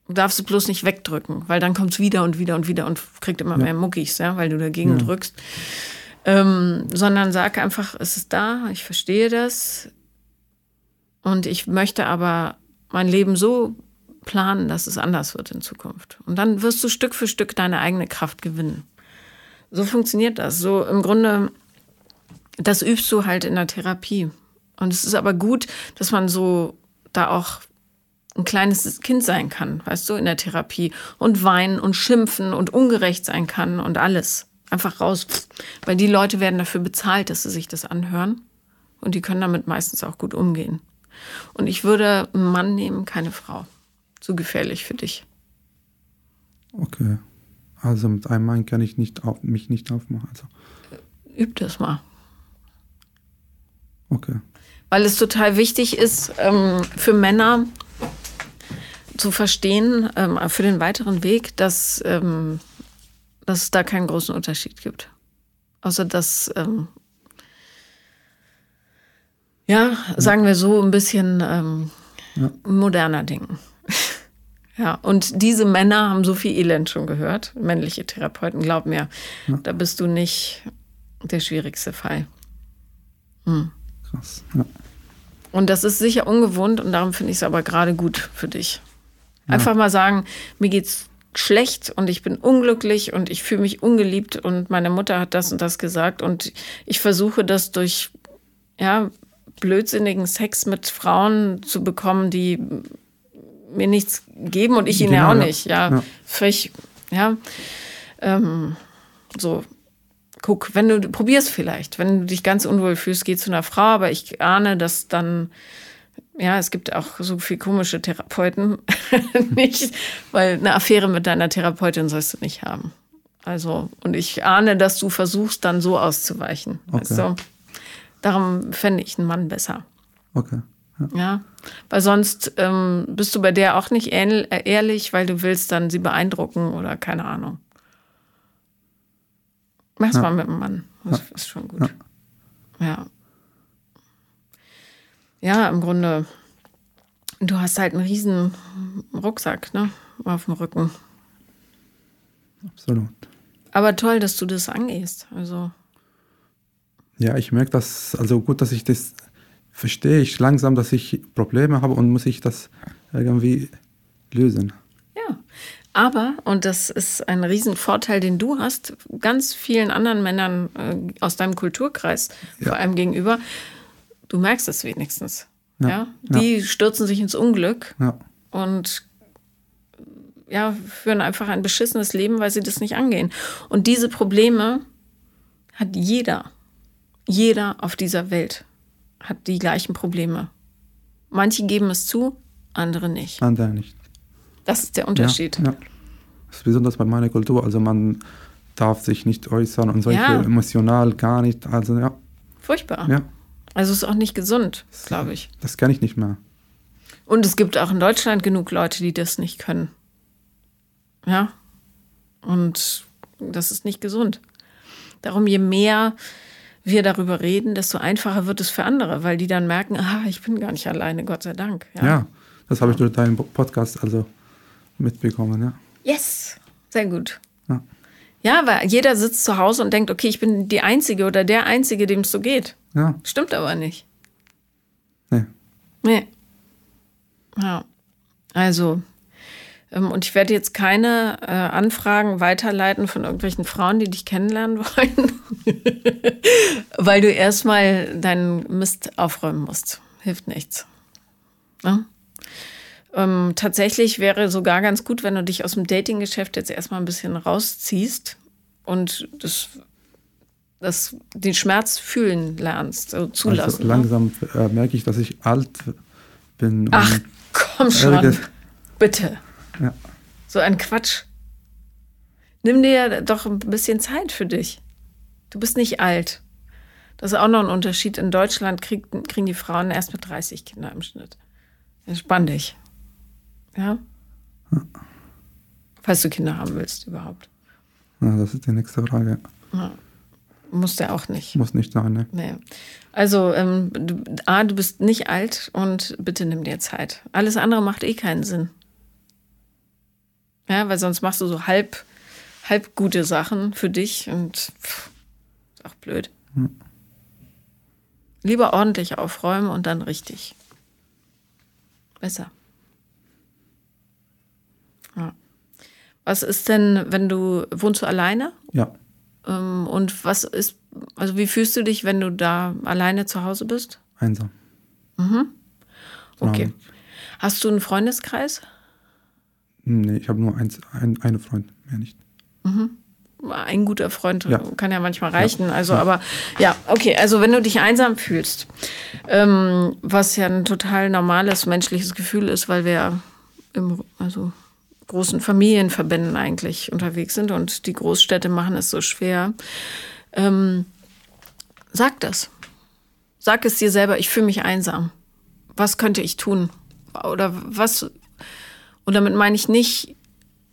Du darfst es bloß nicht wegdrücken, weil dann kommt es wieder und wieder und wieder und kriegt immer ja. mehr Muckis, ja, weil du dagegen ja. drückst. Ähm, sondern sag einfach, es ist da, ich verstehe das. Und ich möchte aber mein Leben so planen, dass es anders wird in Zukunft. Und dann wirst du Stück für Stück deine eigene Kraft gewinnen. So funktioniert das. So im Grunde, das übst du halt in der Therapie. Und es ist aber gut, dass man so da auch ein kleines Kind sein kann, weißt du, in der Therapie und weinen und schimpfen und ungerecht sein kann und alles. Einfach raus. Weil die Leute werden dafür bezahlt, dass sie sich das anhören und die können damit meistens auch gut umgehen. Und ich würde einen Mann nehmen, keine Frau. Zu gefährlich für dich. Okay. Also mit einem Mann kann ich nicht auf, mich nicht aufmachen. Also. Üb das mal. Okay. Weil es total wichtig ist ähm, für Männer, zu verstehen ähm, für den weiteren Weg, dass, ähm, dass es da keinen großen Unterschied gibt. Außer dass, ähm, ja, sagen wir so, ein bisschen ähm, ja. moderner denken. (laughs) ja, und diese Männer haben so viel Elend schon gehört, männliche Therapeuten, glaub mir, ja. da bist du nicht der schwierigste Fall. Hm. Krass, ja. Und das ist sicher ungewohnt und darum finde ich es aber gerade gut für dich. Einfach ja. mal sagen, mir geht's schlecht und ich bin unglücklich und ich fühle mich ungeliebt und meine Mutter hat das und das gesagt und ich versuche das durch ja blödsinnigen Sex mit Frauen zu bekommen, die mir nichts geben und ich ihnen genau, ja auch nicht. Ja, ja. völlig, ja. Ähm, so, guck, wenn du probierst vielleicht, wenn du dich ganz unwohl fühlst, geh zu einer Frau, aber ich ahne, dass dann ja, es gibt auch so viel komische Therapeuten (laughs) nicht, weil eine Affäre mit deiner Therapeutin sollst du nicht haben. Also, und ich ahne, dass du versuchst, dann so auszuweichen. Okay. Weißt du? Darum fände ich einen Mann besser. Okay. Ja, ja weil sonst ähm, bist du bei der auch nicht ehrlich, weil du willst dann sie beeindrucken oder keine Ahnung. Mach's ja. mal mit dem Mann. Das ja. ist schon gut. Ja. Ja. Im Grunde, du hast halt einen riesen Rucksack, ne? Auf dem Rücken. Absolut. Aber toll, dass du das angehst. Also. Ja, ich merke das, also gut, dass ich das verstehe ich langsam, dass ich Probleme habe und muss ich das irgendwie lösen. Ja, aber, und das ist ein Riesenvorteil, den du hast, ganz vielen anderen Männern äh, aus deinem Kulturkreis ja. vor allem gegenüber, du merkst es wenigstens. Ja. ja? Die ja. stürzen sich ins Unglück ja. und ja, führen einfach ein beschissenes Leben, weil sie das nicht angehen. Und diese Probleme hat jeder. Jeder auf dieser Welt hat die gleichen Probleme. Manche geben es zu, andere nicht. Andere nicht. Das ist der Unterschied. Ja, ja. Das ist besonders bei meiner Kultur. Also man darf sich nicht äußern und solche ja. emotional gar nicht. Also ja. Furchtbar. Ja. Also ist auch nicht gesund, glaube ich. Das kann ich nicht mehr. Und es gibt auch in Deutschland genug Leute, die das nicht können. Ja. Und das ist nicht gesund. Darum, je mehr wir darüber reden, desto einfacher wird es für andere, weil die dann merken, ah, ich bin gar nicht alleine, Gott sei Dank. Ja, ja das habe ich durch deinen Podcast also mitbekommen, ja. Yes, sehr gut. Ja. Ja, weil jeder sitzt zu Hause und denkt, okay, ich bin die Einzige oder der Einzige, dem es so geht. Ja. Stimmt aber nicht. Nee. Nee. Ja. Also, ähm, und ich werde jetzt keine äh, Anfragen weiterleiten von irgendwelchen Frauen, die dich kennenlernen (laughs) wollen, weil du erstmal deinen Mist aufräumen musst. Hilft nichts. Ja? Ähm, tatsächlich wäre sogar ganz gut, wenn du dich aus dem Dating-Geschäft jetzt erstmal ein bisschen rausziehst und das, das, den Schmerz fühlen lernst, also zulassen. Also langsam äh, merke ich, dass ich alt bin. Ach, komm schon. Bitte. Ja. So ein Quatsch. Nimm dir doch ein bisschen Zeit für dich. Du bist nicht alt. Das ist auch noch ein Unterschied. In Deutschland krieg, kriegen die Frauen erst mit 30 Kinder im Schnitt. Entspann dich. Ja? ja? Falls du Kinder haben willst, überhaupt. Ja, das ist die nächste Frage. Ja. Muss der auch nicht. Muss nicht sein, ne? Nee. Also, ähm, du, A, du bist nicht alt und bitte nimm dir Zeit. Alles andere macht eh keinen Sinn. Ja, weil sonst machst du so halb, halb gute Sachen für dich und pff, ist auch blöd. Hm. Lieber ordentlich aufräumen und dann richtig. Besser. Ja. Was ist denn, wenn du, wohnst du alleine? Ja. Ähm, und was ist, also wie fühlst du dich, wenn du da alleine zu Hause bist? Einsam. Mhm. Okay. Hast du einen Freundeskreis? Nee, ich habe nur eins, ein, eine Freund, mehr nicht. Mhm. Ein guter Freund ja. kann ja manchmal reichen. Ja. Also, ja. aber ja, okay. Also, wenn du dich einsam fühlst, ähm, was ja ein total normales menschliches Gefühl ist, weil wir im also großen Familienverbänden eigentlich unterwegs sind und die Großstädte machen es so schwer. Ähm, sag das. Sag es dir selber, ich fühle mich einsam. Was könnte ich tun? Oder was Und damit meine ich nicht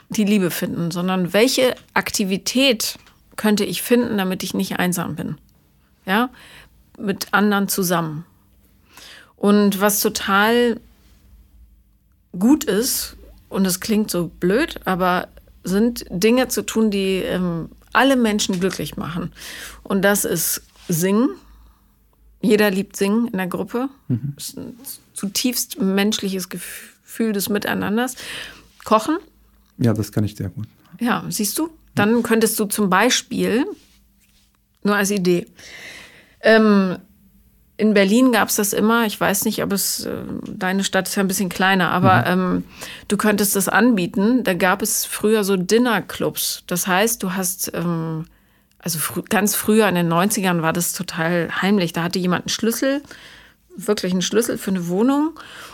die Liebe finden, sondern welche Aktivität könnte ich finden, damit ich nicht einsam bin. Ja, mit anderen zusammen. Und was total gut ist, und es klingt so blöd, aber sind Dinge zu tun, die ähm, alle Menschen glücklich machen. Und das ist Singen. Jeder liebt Singen in der Gruppe. Mhm. Das ist ein zutiefst menschliches Gefühl des Miteinanders. Kochen. Ja, das kann ich sehr gut. Ja, siehst du? Dann könntest du zum Beispiel, nur als Idee, ähm, in Berlin gab es das immer. Ich weiß nicht, ob es, äh, deine Stadt ist ja ein bisschen kleiner, aber mhm. ähm, du könntest das anbieten. Da gab es früher so Dinnerclubs. Das heißt, du hast, ähm, also fr ganz früher in den 90ern war das total heimlich. Da hatte jemand einen Schlüssel, wirklich einen Schlüssel für eine Wohnung.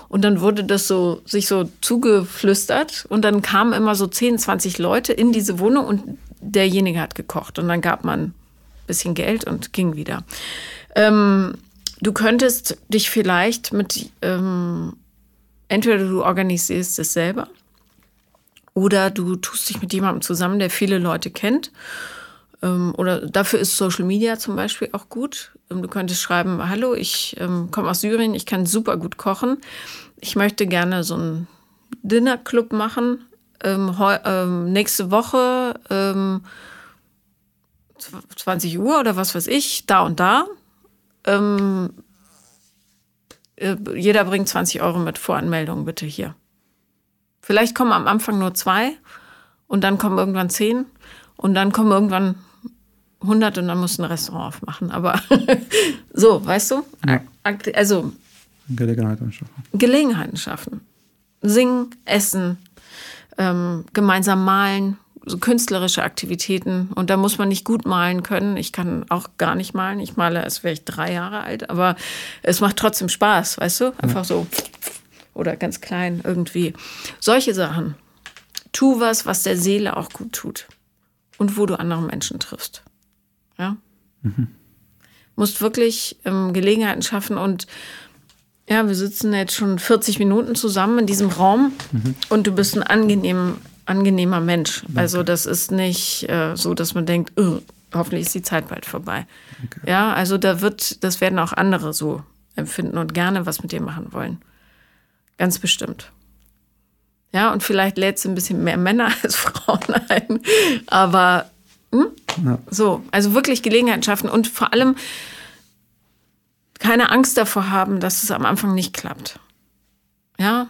Und dann wurde das so, sich so zugeflüstert. Und dann kamen immer so 10, 20 Leute in diese Wohnung und derjenige hat gekocht. Und dann gab man ein bisschen Geld und ging wieder. Ähm, Du könntest dich vielleicht mit, ähm, entweder du organisierst es selber oder du tust dich mit jemandem zusammen, der viele Leute kennt. Ähm, oder dafür ist Social Media zum Beispiel auch gut. Ähm, du könntest schreiben, hallo, ich ähm, komme aus Syrien, ich kann super gut kochen. Ich möchte gerne so einen Dinnerclub machen. Ähm, ähm, nächste Woche 20 Uhr oder was weiß ich, da und da ähm, äh, jeder bringt 20 Euro mit Voranmeldung bitte hier. Vielleicht kommen am Anfang nur zwei und dann kommen irgendwann zehn und dann kommen irgendwann 100 und dann musst du ein Restaurant aufmachen. Aber (laughs) so, weißt du? Ja. Also Gelegenheiten schaffen. Gelegenheiten schaffen. Singen, essen, ähm, gemeinsam malen, so künstlerische Aktivitäten. Und da muss man nicht gut malen können. Ich kann auch gar nicht malen. Ich male, als wäre ich drei Jahre alt. Aber es macht trotzdem Spaß, weißt du? Einfach so. Oder ganz klein irgendwie. Solche Sachen. Tu was, was der Seele auch gut tut. Und wo du andere Menschen triffst. Ja? Mhm. Musst wirklich ähm, Gelegenheiten schaffen und ja, wir sitzen jetzt schon 40 Minuten zusammen in diesem Raum mhm. und du bist ein angenehm, angenehmer Mensch. Danke. Also das ist nicht äh, so, dass man denkt, hoffentlich ist die Zeit bald vorbei. Okay. Ja, also da wird, das werden auch andere so empfinden und gerne was mit dir machen wollen. Ganz bestimmt. Ja, und vielleicht lädst du ein bisschen mehr Männer (laughs) als Frauen ein. Aber hm? ja. so, also wirklich Gelegenheit schaffen und vor allem keine Angst davor haben, dass es am Anfang nicht klappt. Ja,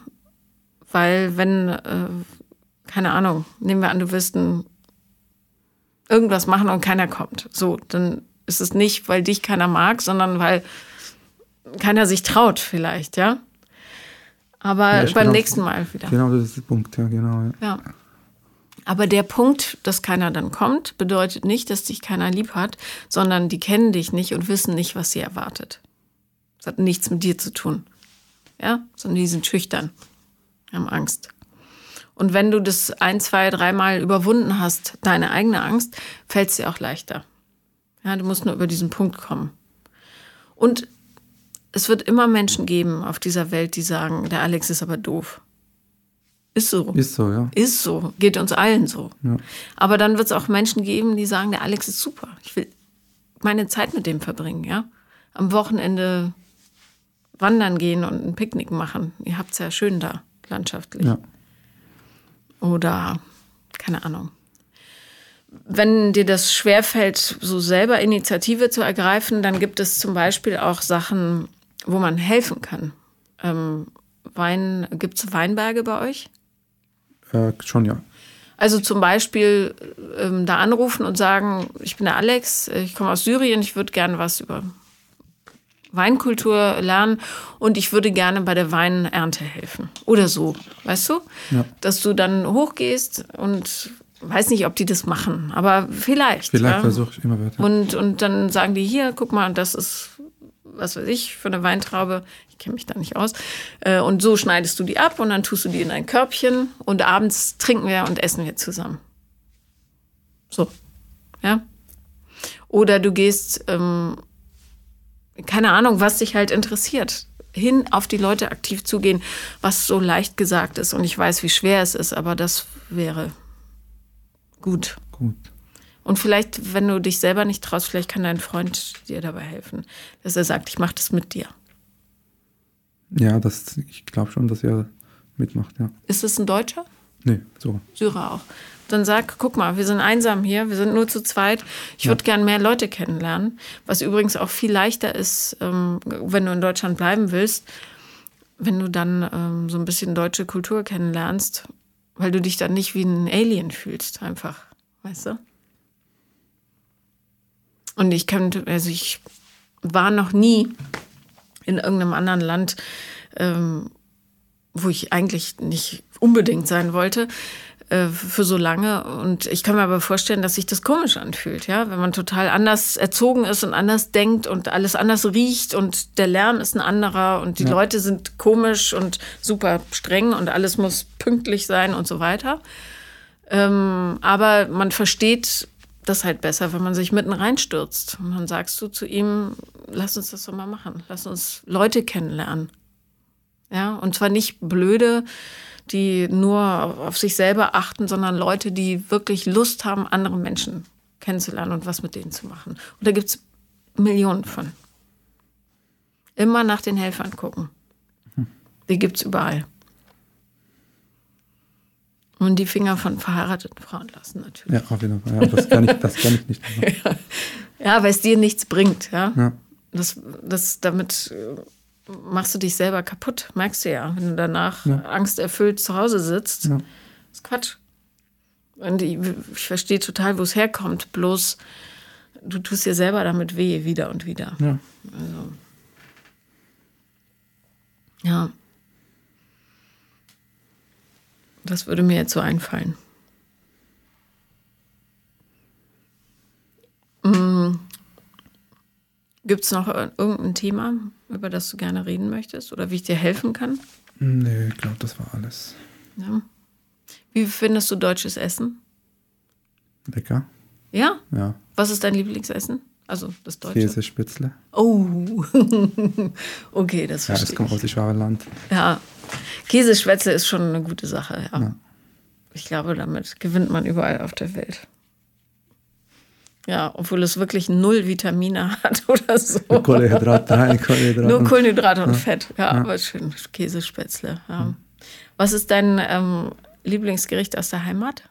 weil wenn, äh, keine Ahnung, nehmen wir an, du wirst ein, irgendwas machen und keiner kommt. So, dann ist es nicht, weil dich keiner mag, sondern weil keiner sich traut vielleicht, ja. Aber ja, beim genau, nächsten Mal wieder. Genau, das ist der Punkt, ja, genau. Ja. ja. Aber der Punkt, dass keiner dann kommt, bedeutet nicht, dass dich keiner lieb hat, sondern die kennen dich nicht und wissen nicht, was sie erwartet. Das hat nichts mit dir zu tun. Ja, sondern die sind schüchtern, haben Angst. Und wenn du das ein, zwei, dreimal überwunden hast, deine eigene Angst, fällt es dir auch leichter. Ja, du musst nur über diesen Punkt kommen. Und es wird immer Menschen geben auf dieser Welt, die sagen, der Alex ist aber doof. Ist so. Ist so, ja. Ist so. Geht uns allen so. Ja. Aber dann wird es auch Menschen geben, die sagen, der Alex ist super. Ich will meine Zeit mit dem verbringen, ja. Am Wochenende wandern gehen und ein Picknick machen. Ihr habt es ja schön da, landschaftlich. Ja. Oder, keine Ahnung. Wenn dir das schwerfällt, so selber Initiative zu ergreifen, dann gibt es zum Beispiel auch Sachen, wo man helfen kann. Ähm, Wein, gibt es Weinberge bei euch? Äh, schon, ja. Also zum Beispiel ähm, da anrufen und sagen, ich bin der Alex, ich komme aus Syrien, ich würde gerne was über Weinkultur lernen und ich würde gerne bei der Weinernte helfen. Oder so, weißt du? Ja. Dass du dann hochgehst und weiß nicht, ob die das machen, aber vielleicht. Vielleicht ja? versuche ich immer weiter. Und, und dann sagen die hier, guck mal, das ist, was weiß ich, für eine Weintraube. Ich kenne mich da nicht aus. Äh, und so schneidest du die ab und dann tust du die in ein Körbchen und abends trinken wir und essen wir zusammen. So. Ja. Oder du gehst ähm, keine Ahnung, was dich halt interessiert. hin auf die Leute aktiv zugehen, was so leicht gesagt ist. Und ich weiß, wie schwer es ist, aber das wäre gut. Gut. Und vielleicht, wenn du dich selber nicht traust, vielleicht kann dein Freund dir dabei helfen, dass er sagt, ich mache das mit dir. Ja, das, ich glaube schon, dass er mitmacht, ja. Ist es ein Deutscher? Nee, so. Syrer auch. Dann sag, guck mal, wir sind einsam hier, wir sind nur zu zweit. Ich Ja. würde gern mehr Leute kennenlernen, was übrigens auch viel leichter ist, ähm, wenn du in Deutschland bleiben willst, wenn du dann ähm, so ein bisschen deutsche Kultur kennenlernst, weil du dich dann nicht wie ein Alien fühlst, einfach, weißt du? Und ich könnte, also ich war noch nie in irgendeinem anderen Land, ähm, wo ich eigentlich nicht unbedingt sein wollte für so lange. Und ich kann mir aber vorstellen, dass sich das komisch anfühlt, ja, wenn man total anders erzogen ist und anders denkt und alles anders riecht und der Lärm ist ein anderer und die Ja. Leute sind komisch und super streng und alles muss pünktlich sein und so weiter. Ähm, aber man versteht das halt besser, wenn man sich mitten reinstürzt. Und dann sagst du zu ihm, lass uns das doch mal machen. Lass uns Leute kennenlernen. Ja, und zwar nicht blöde, die nur auf sich selber achten, sondern Leute, die wirklich Lust haben, andere Menschen kennenzulernen und was mit denen zu machen. Und da gibt es Millionen von. Immer nach den Helfern gucken. Die gibt es überall. Und die Finger von verheirateten Frauen lassen natürlich. Ja, auf jeden Fall. Ja, das kann ich, das kann ich nicht (laughs) machen. Ja, weil es dir nichts bringt, ja. Ja. Das, das, damit machst du dich selber kaputt, merkst du ja, wenn du danach Ja. angsterfüllt zu Hause sitzt. Ja. Das ist Quatsch. Und ich, ich verstehe total, wo es herkommt, bloß du tust dir selber damit weh, wieder und wieder. Ja. Ja. Das würde mir jetzt so einfallen. Gibt es noch ir- irgendein Thema, über das du gerne reden möchtest oder wie ich dir helfen kann? Nee, ich glaube, das war alles. Ja. Wie findest du deutsches Essen? Lecker. Ja? Ja. Was ist dein Lieblingsessen? Also das Deutsche. Käsespätzle. Oh, (laughs) okay, das Ja, das verstehe kommt aus dem Schwabenland. ich. Ja, Käseschwätze ist schon eine gute Sache. Ja. Ja. Ich glaube, damit gewinnt man überall auf der Welt. Ja, obwohl es wirklich null Vitamine (laughs) hat oder so. Kohlenhydrat, rein, Kohlenhydrat. Nur Kohlenhydrate und Fett. Ja, Ja. aber schön. Käsespätzle. Ja. Was ist dein ähm, Lieblingsgericht aus der Heimat?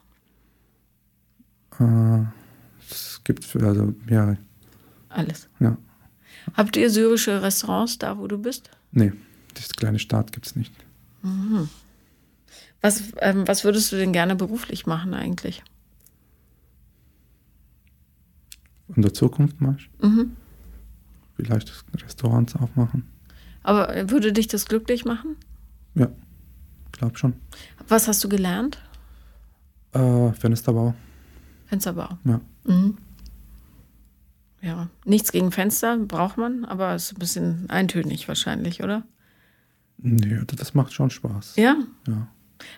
Äh, es gibt für, also mehrere. Alles. Ja. Habt ihr syrische Restaurants da, wo du bist? Nee, das kleine Staat gibt es nicht. Was, ähm, was würdest du denn gerne beruflich machen eigentlich? In der Zukunft mal. Mhm. Vielleicht Restaurants aufmachen. Aber würde dich das glücklich machen? Ja, glaube schon. Was hast du gelernt? Äh, Fensterbau. Fensterbau. Ja. Mhm. Ja, nichts gegen Fenster braucht man, aber es ist ein bisschen eintönig wahrscheinlich, oder? Nee, das macht schon Spaß. Ja? Ja.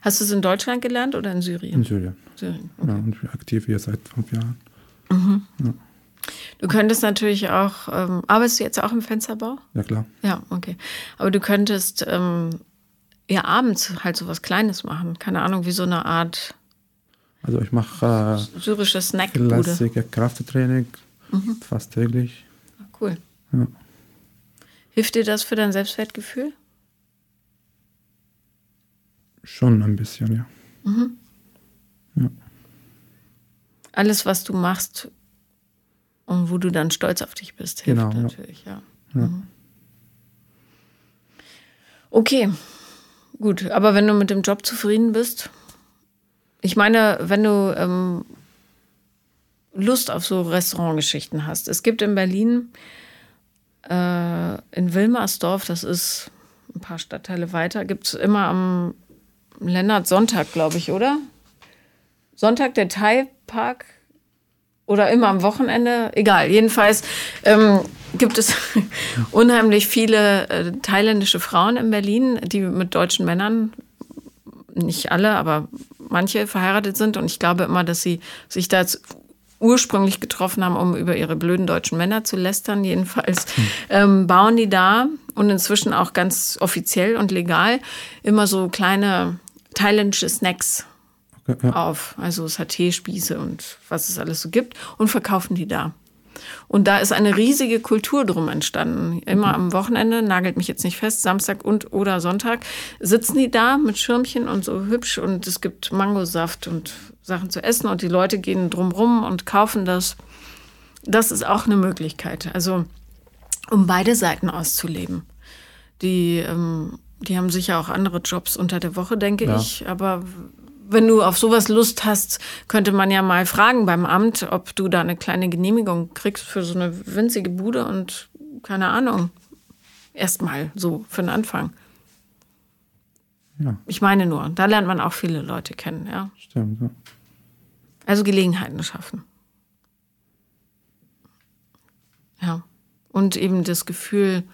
Hast du es in Deutschland gelernt oder in In Syrien? Syrien. Syrien. Ja, und aktiv hier seit fünf Jahren. Du könntest natürlich auch, ähm, arbeitest du jetzt auch im Fensterbau? Ja, klar. Ja, okay. Aber du könntest ähm, ja abends halt so was Kleines machen. Keine Ahnung, wie so eine Art Also ich mache syrische äh, Snackbude. klassische Krafttraining fast täglich. Cool. Ja. Hilft dir das für dein Selbstwertgefühl? Schon ein bisschen, ja. Alles, was du machst und wo du dann stolz auf dich bist, hilft Genau, ja. natürlich, ja. Mhm. Okay, gut. Aber wenn du mit dem Job zufrieden bist, ich meine, wenn du ähm, Lust auf so Restaurantgeschichten hast. Es gibt in Berlin, äh, in Wilmersdorf, das ist ein paar Stadtteile weiter, gibt es immer am Lennart Sonntag, glaube ich, oder? Sonntag der Thai-Park oder immer am Wochenende, egal. Jedenfalls ähm, gibt es (laughs) unheimlich viele äh, thailändische Frauen in Berlin, die mit deutschen Männern, nicht alle, aber manche verheiratet sind. Und ich glaube immer, dass sie sich da ursprünglich getroffen haben, um über ihre blöden deutschen Männer zu lästern, jedenfalls, hm. ähm, bauen die da und inzwischen auch ganz offiziell und legal immer so kleine thailändische Snacks okay, ja. auf. Also Saté-Spieße und was es alles so gibt und verkaufen die da. Und da ist eine riesige Kultur drum entstanden. Immer am Wochenende, nagelt mich jetzt nicht fest, Samstag und oder Sonntag, sitzen die da mit Schirmchen und so hübsch und es gibt Mangosaft und Sachen zu essen und die Leute gehen drumrum und kaufen das. Das ist auch eine Möglichkeit. Also, um beide Seiten auszuleben. Die, ähm, die haben sicher auch andere Jobs unter der Woche, denke ja. ich. Aber wenn du auf sowas Lust hast, könnte man ja mal fragen beim Amt, ob du da eine kleine Genehmigung kriegst für so eine winzige Bude und keine Ahnung. Erstmal so für den Anfang. Ja. Ich meine nur, da lernt man auch viele Leute kennen, ja. Stimmt, ja. Also Gelegenheiten schaffen. Ja. Und eben das Gefühl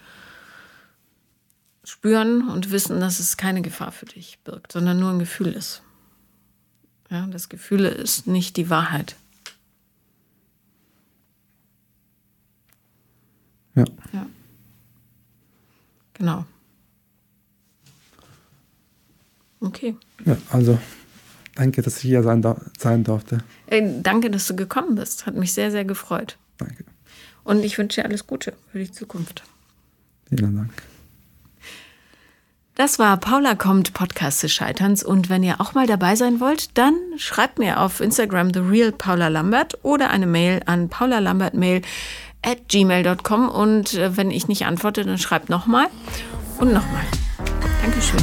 spüren und wissen, dass es keine Gefahr für dich birgt, sondern nur ein Gefühl ist. Ja, das Gefühl ist nicht die Wahrheit. Ja. ja. Genau. Okay. Ja, also danke, dass ich hier sein, sein durfte. Äh, danke, dass du gekommen bist. Hat mich sehr, sehr gefreut. Danke. Und ich wünsche dir alles Gute für die Zukunft. Vielen Dank. Das war Paula kommt, Podcast des Scheiterns. Und wenn ihr auch mal dabei sein wollt, dann schreibt mir auf Instagram The Real Paula Lambert oder eine Mail an paulalambertmail at gmail.com. Und äh, wenn ich nicht antworte, dann schreibt nochmal und nochmal. Dankeschön.